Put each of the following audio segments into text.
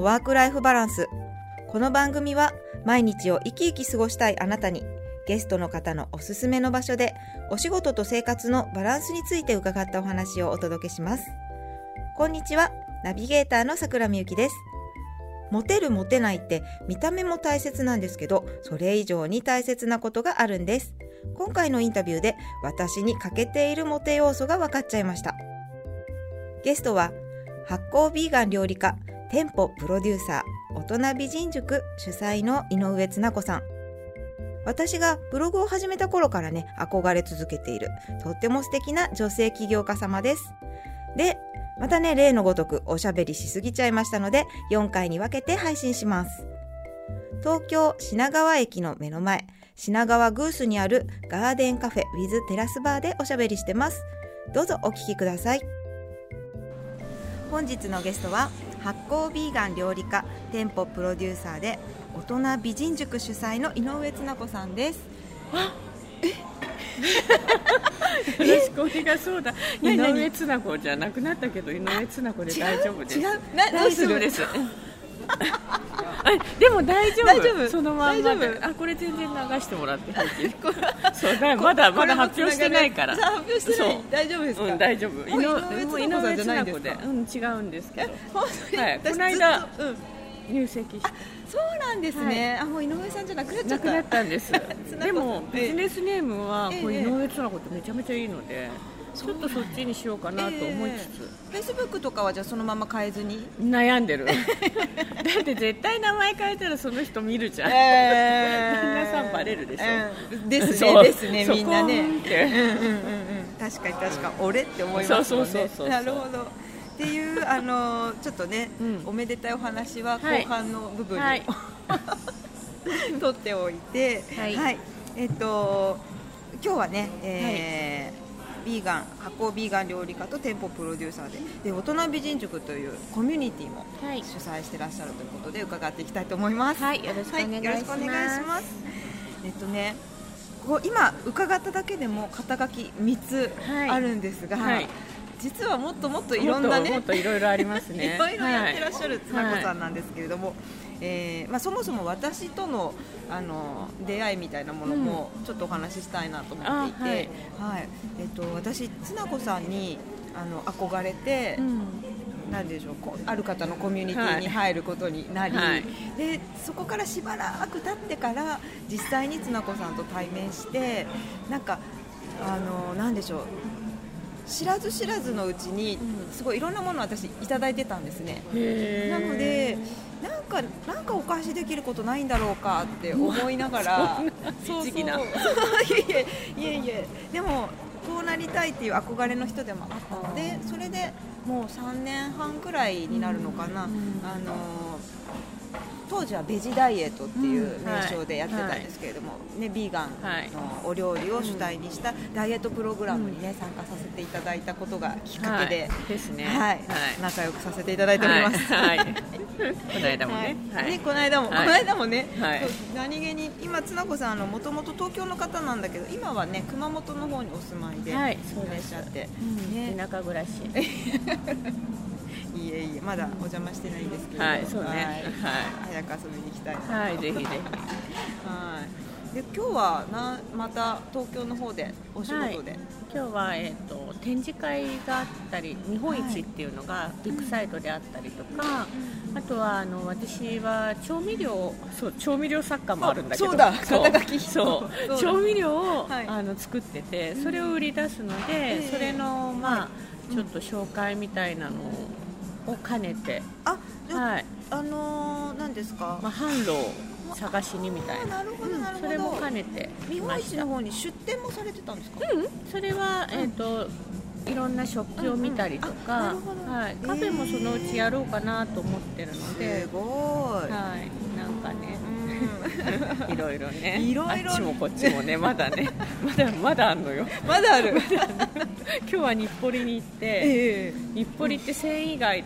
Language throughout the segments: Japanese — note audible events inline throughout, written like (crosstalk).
のワークライフバランス。この番組は毎日を生き生き過ごしたいあなたにゲストの方のおすすめの場所でお仕事と生活のバランスについて伺ったお話をお届けします。こんにちはナビゲーターの桜みゆきです。モテるモテないって見た目も大切なんですけどそれ以上に大切なことがあるんです。今回のインタビューで私に欠けているモテ要素が分かっちゃいました。ゲストは発酵ビーガン料理家店舗プロデューサー大人美人塾主催の井上つな子さん。私がブログを始めた頃からね憧れ続けているとっても素敵な女性起業家様です。でまたね例のごとくおしゃべりしすぎちゃいましたので4回に分けて配信します。東京品川駅の目の前品川グースにあるガーデンカフェウィズテラスバーでおしゃべりしてます。どうぞお聞きください。本日のゲストは発酵ビーガン料理家店舗プロデューサーで大人美人塾主催の井上つな子さんです。(laughs) よろしくお願いそうだ井上つな子じゃなくなったけど井上つな子で大丈夫です。違う。な大丈夫です。あでも大丈夫。大丈夫。そのまんまで。大丈夫。あこれ全然流してもらって。(laughs) (laughs) そうだまだまだ発表してないから。発表してない。大丈夫ですか、うん、大丈夫。井上つな子さんじゃないんでうん違うんですけど。はい私この間入籍してそうなんですね、あもう井上さんじゃなくなっちゃった。なくなったんです。(laughs) でもええビジネスネームはこうええ井上つな子ってめちゃめちゃいいのでちょっとそっちにしようかなと思いつつ、フェイスブックとかはじゃあそのまま変えずに悩んでる。(laughs) だって絶対名前変えたらその人見るじゃん、え旦那さんバレるでしょ。うんですねですねそみんなね。うんうんうんうん。確かに確か俺って思いますもんね。そうそうそうそう。なるほどっていうあのちょっとね、うん。おめでたいお話ははい。後半の部分に、はい。(laughs) 取っておいて、はい。えっと今日はね、えービーガン発酵ビーガン料理家と店舗プロデューサーでで大人美人塾というコミュニティもはい。主催してらっしゃるということで伺っていきたいと思います。はい。よろしくお願いします。えっとね、こう今伺っただけでも肩書き三つはい。あるんですが、はい実はもっともっといろんなねもっといろいろありますね。(laughs) いろいろやってらっしゃるはいつな子さんなんですけれども、えーまあ、そもそも私とのあの出会いみたいなものもちょっとお話ししたいなと思っていて、あはい。はい。えっと、私、つな子さんにあの憧れて、うん。なんでしょうこうある方のコミュニティに入ることになり、はい。でそこからしばらく経ってから実際につな子さんと対面してなんかあのなんでしょう知らず知らずのうちにうん。すごいいろんなものを私いただいてたんですね。なのでなんかなんかお返しできることないんだろうかって思いながら。(laughs) そんな律儀な。(laughs) いえいえいえでもこうなりたいっていう憧れの人でもあったのでそれでもう3年半くらいになるのかな、うん。あの当時はベジダイエットっていううん名称でやってたんですけれども、ね、ビーガンはい。のお料理を主体にしたダイエットプログラムに、ね、参加させていただいたことがきっかけで、はい。ですね。はい。仲良くさせていただいております。はい、はい、(laughs) この間もね、はい。ねこの間も、はい。この間もね、何気に今つな子さんあのもともと東京の方なんだけど今はね熊本の方にお住まいでいらっしゃって、うん。ね。田舎暮らし (laughs) いえいえまだお邪魔してないんですけれど、はい。そうねはい。早く遊びに行きたいなはいぜひぜひ。はい。で今日はなまた東京の方でお仕事で、今日は、えー、と展示会があったり日本一っていうのがビッグサイトであったりとか、あとはあの私は調味料そう調味料作家もあるんだけど。あそうだ。肩書き。そう。調味料を、はい。あの作っててそれを売り出すので、ええそれのまあ、い。ちょっと紹介みたいなのを兼ねて、あはい。あのー、何ですか、まあ、販路を探しにみたいな。あなるほどなるほど。それも兼ねて日来ました。本一の方に出店もされてたんですか、うん、それは、えー、といろんな食器を見たりとうんうん。はい、カフェもそのうちやろうかなと思ってるので、すごい、はい、なんかね。うん。(laughs) いろいろね。いろいろあっちもこっちもね。(laughs) まだね。まだまだあんのよ。まだある。(laughs) 今日は日暮里に行って、ええ。日暮里って繊維街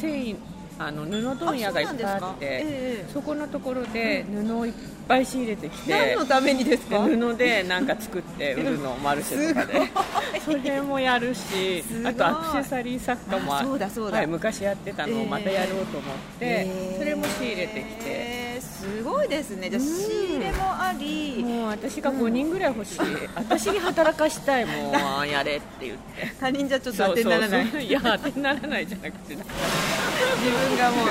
繊維あの布問屋がいっぱいあってええそこのところで布をいっぱい仕入れてきて何のためにですか？で布でなんか作って売るのマルシェとかで。それもやるしあとアクセサリー作家もあそうだそうだ。はい、昔やってたのをまたやろうと思って、ええ。それも仕入れてきて。えーすごいですね。じゃあうん。仕入れもあり。もう私が5人ぐらい欲しい、(laughs) 私に働かしたい (laughs) もうやれって言って。(laughs) 他人じゃちょっと当てにならない。そうそうそういや当てにならないじゃなくて自分がもう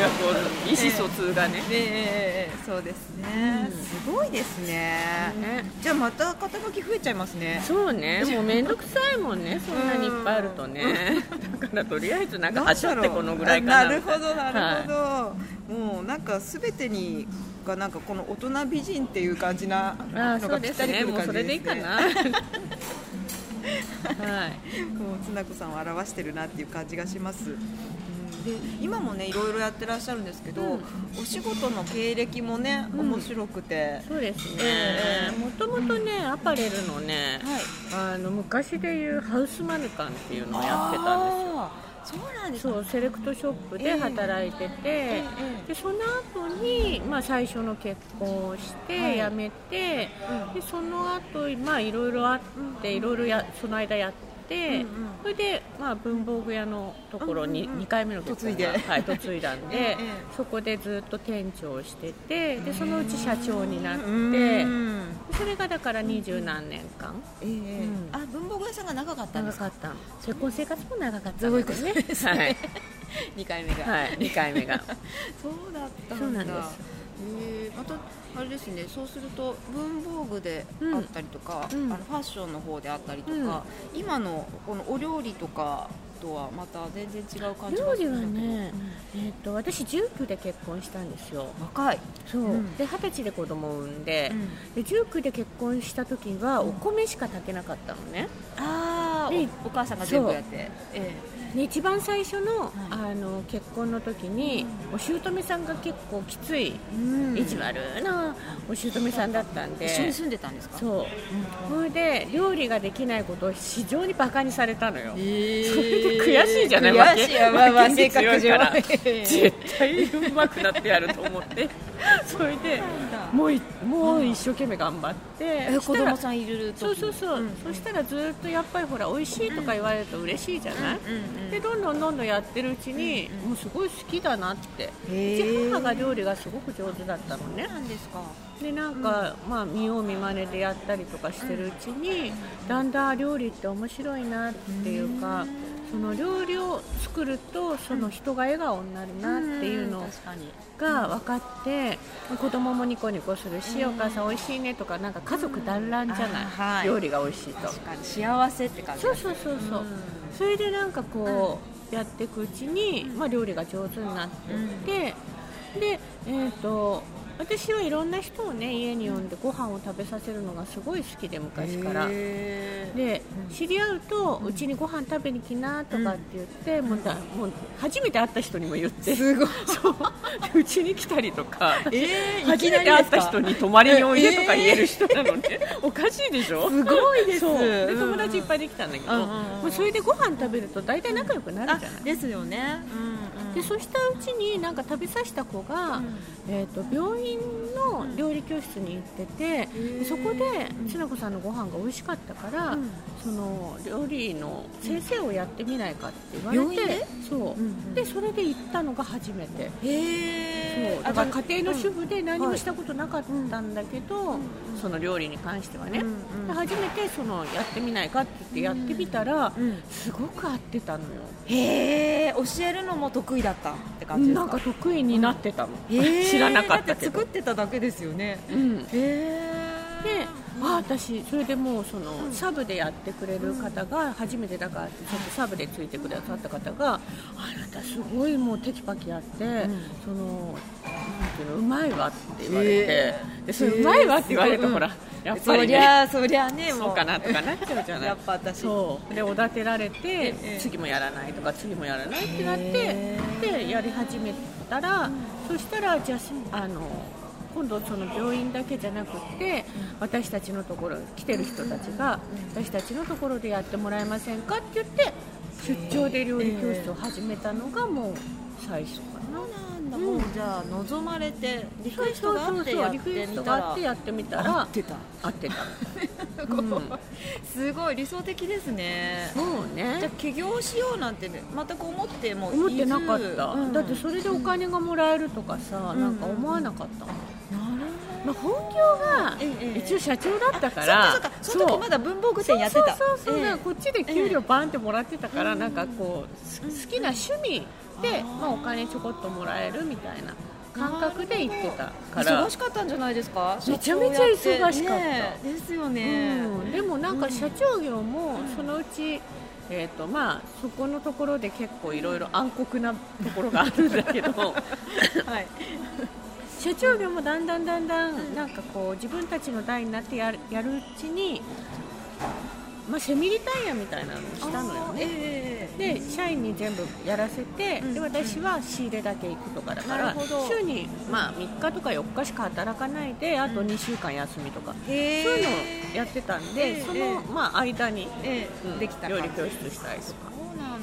意思疎通がね、ええそうですね、うん。すごいですね。ね。じゃあまた肩書き増えちゃいますね。そうね。もう面倒くさいもんね。そんなにいっぱいあるとね。だからとりあえずなんかはしょってこのぐらいかなあなるほどなるほど、もうなんかすべてにがなんかこの大人美人っていう感じなのがぴったりくる感じれでいいかな。はい。もうつなこさんを表してるなっていう感じがします。うんで今もねいろいろやってらっしゃるんですけど、うん。お仕事の経歴もね、うん。面白くて、そうですね。ええもともとねアパレルのねはい、あの昔でいうハウスマヌカンっていうのをやってたんですよ。そうなんですか。そうセレクトショップで働いてて、えでその後にまあ最初の結婚をしてはい。辞めて、うん。でその後まあいろいろあっていろいろやその間やって、うんうん。それでまあ文房具屋のところにうんうんうん。2回目の嫁いで。はい嫁いだんで、(laughs) ええそこでずっと店長をしててでそのうち社長になって、うん。それがだから二十何年間。ええうん。あ文房具屋さんが長かったんですか？長かった。結婚生活も長かったそういうことねですね。はい、(laughs) 2回目が、はい、2回目が。(laughs) そうだったんだ。そうなんですえーまたあれですねそうすると文房具であったりとか、うん。うん。あのファッションの方であったりとか、今のこのお料理とかとはまた全然違う感じが料理はするんだけど。ね、えー、と私19で結婚したんですよ。若い、そう、うん。で二十歳で子供を産んで,、うん。で19で結婚した時はお米しか炊けなかったのね、ああでお母さんが全部やって。えで一番最初の,、はい。あの結婚の時に、お姑さんが結構きつい、えうん。意地悪なお姑さんだったんで。一緒に住んでたんですか？そう。それで料理ができないことを非常にバカにされたのよ、えそれで悔しいじゃない？悔しい。まあまあ負け性格上絶対うまくなってやると思って。(laughs) それでもういもう一生懸命頑張ってえ子そしたら供さんいる時そうそうそう、ん。そしたらずっとやっぱりほら美味しいとか言われると嬉しいじゃない、うんうんでどんどんどんどんやってるうちに、うんもうすごい好きだなって。へうちー母が料理がすごく上手だったのね。なんですか？でなんか、まあ見よう見まねでやったりとかしてるうちに、だんだん料理って面白いなっていうか、その料理を作るとその人が笑顔になるなっていうのが分かって、子供もニコニコするし、うん。お母さん美味しいねとかなんか家族団らんじゃない、料理が美味しいと。幸せって感じ。そうそうそうそう、うん。それでなんかこう、やっていくうちに、まあ、料理が上手になってって、でえー、と私はいろんな人をね家に呼んでご飯を食べさせるのがすごい好きで昔から。で知り合うとうちにご飯食べに来なとかって言って、もうだもう初めて会った人にも言って。すごい。(laughs) そう。でうちに来たりとか、えー初めて会った人に泊まりにおいでとか言える人なので、(laughs) おかしいでしょ？すごいです。そう。でうん。友達いっぱいできたんだけど、もうそれでご飯食べると大体仲良くなるあじゃない？ですよね。うんうんでそしたうちになんか食べさせた子が、うん。えー、と病院の料理教室に行ってて、ー。でそこでつな子さんのご飯が美味しかったから、うん。その料理の先生をやってみないかって言われて、そう、んうん。でそれで行ったのが初めて。へそう。だから家庭の主婦婦で何もしたことなかったんだけど、その料理に関してはね、初めてそのやってみないかって言ってやってみたら、うんすごく合ってたのよ。へえ教えるのも得意だったって感じですか？なんか得意になってたの、(laughs) 知らなかったけど。作ってただけですよね。うん、へえで、あ私それでもうその、サブでやってくれる方が初めてだからちょっとサブでついてくださった方があなたすごいもうテキパキやって、そのなんていうのうまいわって言われて、へー。でそれうまいわって言われると、うんほらやっぱそりね。りゃそりゃねもそうかなとかなっちゃうじゃない。やっぱ私。そう。でおだてられて、ええ。次もやらないとか次もやらないってなってへでやり始めたら、そしたらじゃああの今度その病院だけじゃなくって、私たちのところ来てる人たちが、私たちのところでやってもらえませんかって言って出張で料理教室を始めたのがもう最初かな。そうなんだ、うん。もうじゃあ望まれてリクエストがあってやってみたら。があってやってみた合らってた。合ってた、(laughs) うん。すごい理想的ですね。そうじゃあね起業しようなんて、ね、全く思っても思ってなかった、うん。だってそれでお金がもらえるとかさ、うん。なんか思わなかったもん、まあ、本業がええ一応社長だったからそっかその時まだ文房具店やってた。そうそうそう、えこっちで給料バンってもらってたから、うん。なんかこうす好きな趣味で、まあ、お金ちょこっともらえるみたいな感覚で行ってたから。忙しかったんじゃないですか？めちゃめちゃ忙しかった。ねですよね、うん、でもなんか社長業もそのうち、えーとまあ、そこのところで結構いろいろ暗黒なところがあるんだけど。(laughs) はい社長業もだんだんだんだんなんかこう自分たちの代になってやるやるうちに、まあ、セミリタイヤみたいなのをしたのよね。えで社員に全部やらせて、うんで私は仕入れだけ行くとかだから週に、まあ、3日とか4日しか働かないであと2週間休みとか、えそういうのをやってたんで、ええその、まあ、間に、えうんできた料理教室したりとか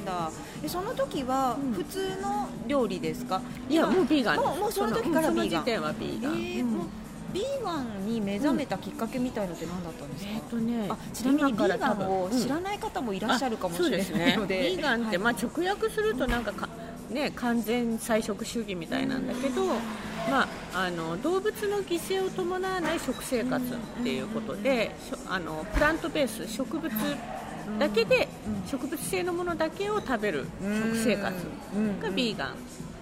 んだ。えその時はうん。普通の料理ですか、いやもうビーガンもうもうその時からビーガン。時点はビーガン、えーもうビーガンに目覚めたきっかけみたいのって何だったんですか、えっとねあちなみにビーガンを知らない方もいらっしゃるかもしれないので,、ね。ビーガンって、はい。まあ、直訳するとなんかか、ね、完全菜食主義みたいなんだけど、まあ、あの動物の犠牲を伴わない食生活っていうことで、あのプラントベース植物だけで、植物性のものだけを食べる食生活がビーガン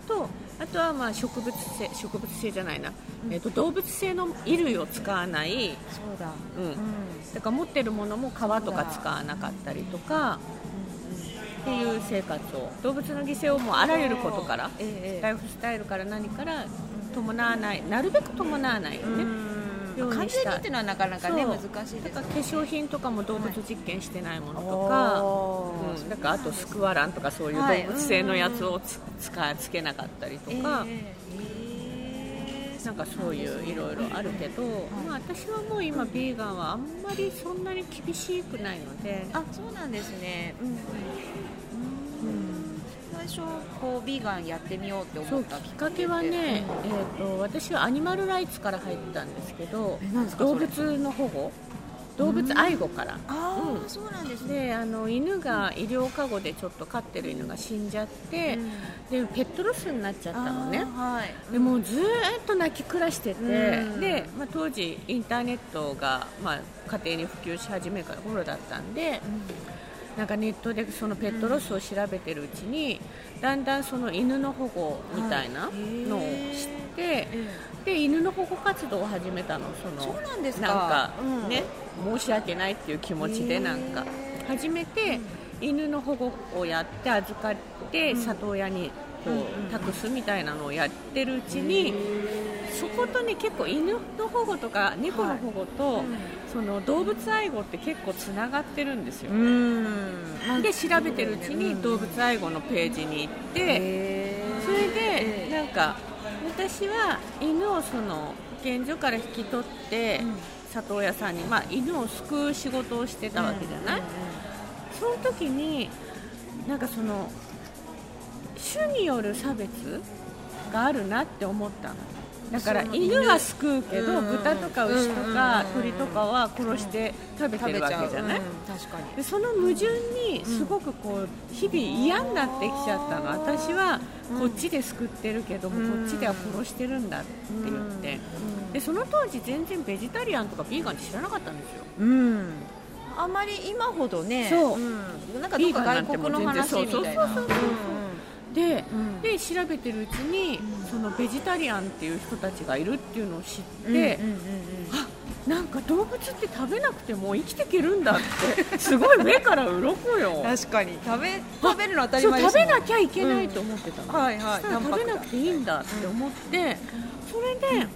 とあとはまあ植物性植物性じゃないな、えっと動物性の衣類を使わない、そうだ、うん、だから持ってるものも皮とか使わなかったりとかっていう生活を。動物の犠牲をもうあらゆることからええライフスタイルから何から伴わない。なるべく伴わないよね、よう完にした全にっていうのはなかなかね難しいですだから化粧品とかも動物実験してないものとか、かうん、だからあとスクワランとかそういう動はい物性のやつをつ使つけなかったりとか、ええなんかそういういろいろあるけど、まあ、私はもう今ビーガンはあんまりそんなに厳しくないので。あそうなんですね、うん最初こうビーガンやってみようって思ったきっかけはね、えー、と私はアニマルライツから入ったんですけど動物の保護？動物愛護から。ああ、うんそうなんですね。であの犬が医療過護でちょっと飼ってる犬が死んじゃって、でペットロスになっちゃったのね。はい。でもうずーっと泣き暮らしてて、うん。でまあ、当時インターネットが、まあ、家庭に普及し始めた頃だったんで、なんかネットでそのペットロスを調べてるうちに、だんだんその犬の保護みたいなのを知って、で犬の保護活動を始めたのそのそうなんですか。なんかうん。ね、申し訳ないっていう気持ちでなんか。始めて、犬の保護をやって預かって、里親にこう託すみたいなのをやってるうちに、そことね結構犬の保護とか猫の保護と、その動物愛護って結構つながってるんですよ、うん。で調べてるうちに動物愛護のページに行って、それでなんか私は犬をその保健所から引き取って、里親さんに、まあ、犬を救う仕事をしてたわけじゃない、その時になんかその種による差別があるなって思ったの。だから犬は救うけど、うん。豚とか牛とかうん鳥とかは殺して食べてるわけじゃない、うん確かに。でその矛盾にすごくこう日々嫌になってきちゃったの、私はこっちで救ってるけども、うん。こっちでは殺してるんだって言って、でその当時全然ベジタリアンとかビーガンって知らなかったんですよ。うん。あまり今ほどねそう。ん。なんかどっか外国の話みたいな。そうそうそうそうで,、うん。で調べてるうちに、そのベジタリアンっていう人たちがいるっていうのを知って、うんうんうんうん。あなんか動物って食べなくても生きていけるんだって (laughs) すごい目から鱗よ。確かに。食べ食べるの当たり前食べなきゃいけないと思ってたの、はいはい。そしたら食べなくていいんだって思って、それで、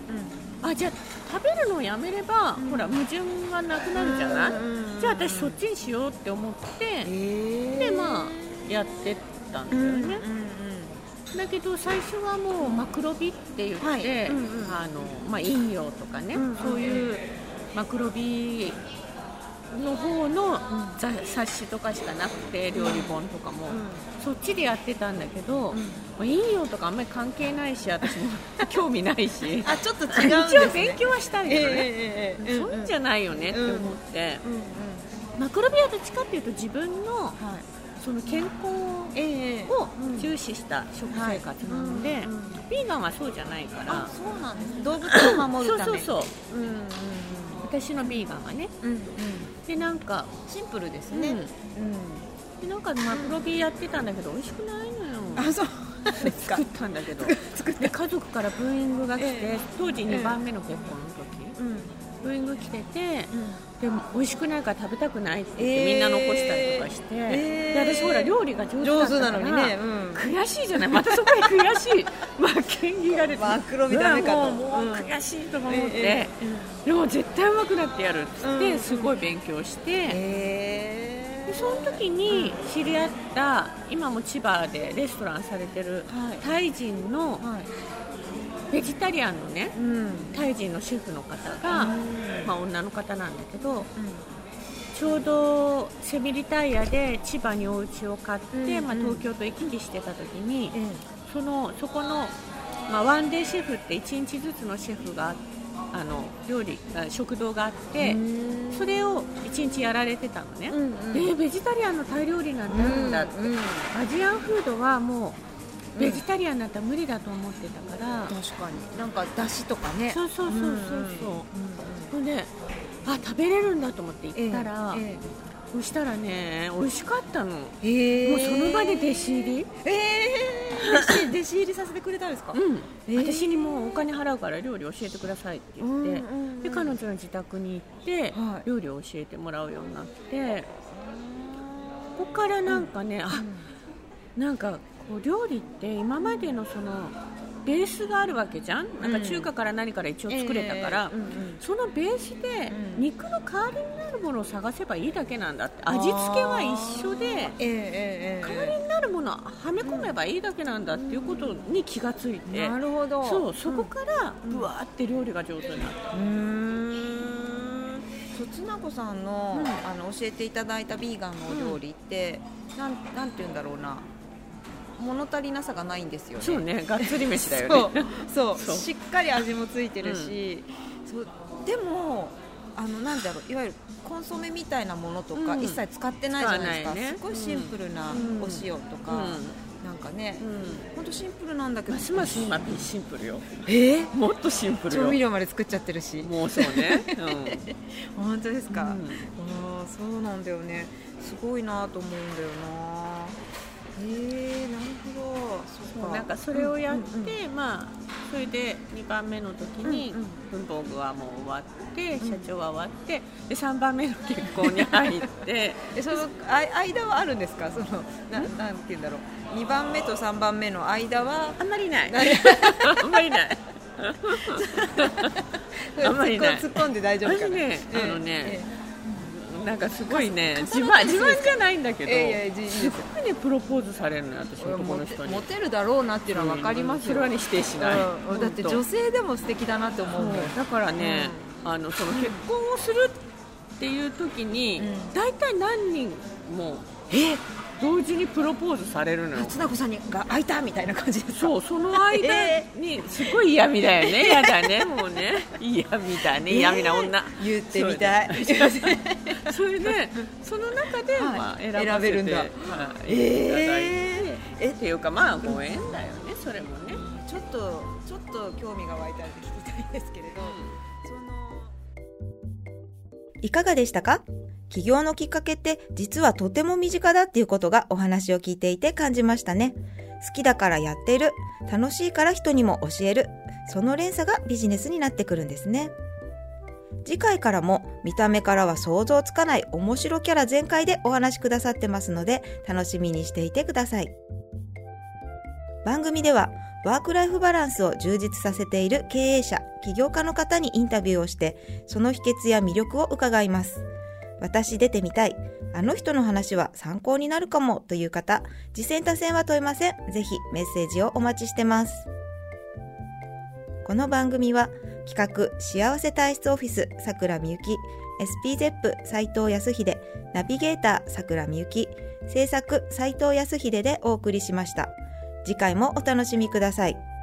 あじゃあ食べるのをやめれば、ほら矛盾がなくなるじゃない、うんじゃあ私そっちにしようって思って、へでまあやってったん。だよね、だけど最初はもうマクロビって言って、はい。うんうん。あのまあ、飲料とかね、うんうん。そういうマクロビの方の雑冊子とかしかなくて料理本とかも、そっちでやってたんだけど、まあ、いいよとかあんまり関係ないし私も (laughs) 興味ないし。あちょっと違うんです、一ね、応勉強はしたんだけどね、ええええそういうん。じゃないよねって思って、うんうん。マクロビはどっちかっていうと自分のはいその健康ええを重視した食生活なので、はい。うんうんビーガンはそうじゃないからあそうなんですね。動物を守そうるため。そうそうう。んうん私のビーガンはね。うんうんでなんかシンプルですうん。ね、でなんかマクロビやってたんだけど美味しくないのよ。あそう。(laughs) 作ったんだけど。作っで家族からブーイングが来て、ええ。当時2番目の結婚の時、うん。ブーイング来ててうんでも美味しくないから食べたくないって言って、えー。みんな残したりとかして、えー。で私ほら料理が上手なのにね、うん、悔しいじゃない。またそこで悔しい。負けん気が出て。マクロビダメかと。うわもう悔しいとか思って、えでも絶対うまくなってやるっつって、うん。すごい勉強して、えでその時に知り合った今も千葉でレストランされてるはい。タイ人のはいベジタリアンのねうん。タイ人のシェフの方が、うん。まあ、女の方なんだけどちょうどセミリタイヤで千葉にお家を買って、うんまあ、東京と行き来してた時に、えそのそこの、まあ、ワンデーシェフって1日ずつのシェフがあの料理あ食堂があって、それを1日やられてたのね、うんうん。でベジタリアンのタイ料理なんてあるんだって、うんうん。アジアンフードはもうベジタリアンだったら無理だと思ってたから、確かに。なんかだしとかね。そうそうそうそうそう、ほんであ食べれるんだと思って行ったら、えそしたらね美味しかったの、え。もうその場で弟子入り、ええ。弟子弟子入りさせてくれたんですか、うん。えー私にもうお金払うから料理教えてくださいって言って、うんうんうんで彼女の自宅に行って、はい。料理を教えてもらうようになってここからなんかね、あなんかこう料理って今までのそのベースがあるわけじゃん？なんか中華から何から一応作れたから、そのベースでうん肉の代わりになるものを探せばいいだけなんだって。味付けは一緒で代わりになるものをはめ込めばいいだけなんだっていうことに気がついて、なるほど。そうそこからぶわーって料理が上手になった、うーん。そうつなこさんの,、うん。あの教えていただいたビーガンのお料理って、なんなんて言うんだろうな物足りなさがないんですよね。そうね。がっつり飯だよね。そう。(laughs) しっかり味もついてるし、そう。でもあのなんだろう。いわゆるコンソメみたいなものとかうん。一切使ってないじゃないですか、使わないね。すごいシンプルなうん。お塩とか、なんかね、うん。本当シンプルなんだけど。ますます今シンプルよ。え？ーもっとシンプル調味よ料まで作っちゃってるし。もうそうね、(laughs) 本当ですか、うん。ああそうなんだよね。すごいなと思うんだよなへえなるほど。そっか。なんかそれをやって、うんうん。まあそれで2番目の時に文房具はもう終わって、社長は終わってで3番目の結婚に入って (laughs) えそのあ間はあるんですか？そのななんて言うんだろう。2番目と3番目の間はあんまりない。(laughs) (laughs) あんまりない。あんまりない。突っ込んで大丈夫かな。私ねええ。あのねえなんかすごいね重自慢自慢じゃないんだけど、えいやいやいいですすごいねプロポーズされるのよ私え男の人に。モテるだろうなっていうのは分かりますよ。それはね否定しない、うん。だって女性でも素敵だなって思うう。だからね、あのその結婚をするっていう時に、うん。大体何人もえ？同時にプロポーズされるのよ。つなこさんにが開いたみたいな感じでそうその間にすごい嫌味だよね。嫌だねもうね。嫌味だね。嫌味な女、言ってみたい。それでその中で、はい。まあ、選べるんだ。はい。えええっていうかまあご縁だよねそれもね、ちょっとちょっと興味が湧いたので聞きたいんですけれど、そのいかがでしたか？起業のきっかけって実はとても身近だっていうことがお話を聞いていて感じましたね。好きだからやってる、楽しいから人にも教える、その連鎖がビジネスになってくるんですね。次回からも見た目からは想像つかない面白キャラ全開でお話しくださってますので楽しみにしていてください。番組ではワークライフバランスを充実させている経営者、起業家の方にインタビューをしてその秘訣や魅力を伺います。私出てみたい。あの人の話は参考になるかもという方、実践多戦は問いません。ぜひメッセージをお待ちしてます。この番組は企画幸せ体質オフィスさくらみゆき、SPZEP 斉藤康秀ナビゲーター桜みゆき制作斉藤康秀でお送りしました次回もお楽しみください